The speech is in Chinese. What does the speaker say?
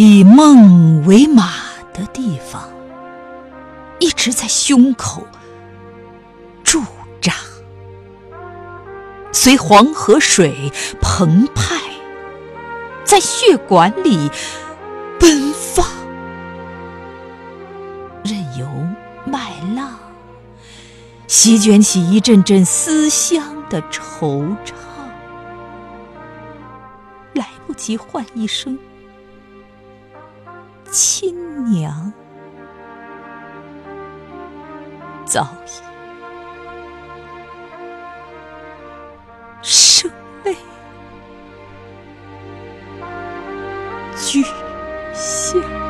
以梦为马的地方，一直在胸口驻扎，随黄河水澎湃，在血管里奔放，任由麦浪席卷起一阵阵思乡的惆怅，来不及唤一声。亲娘。早已。生悲俱下。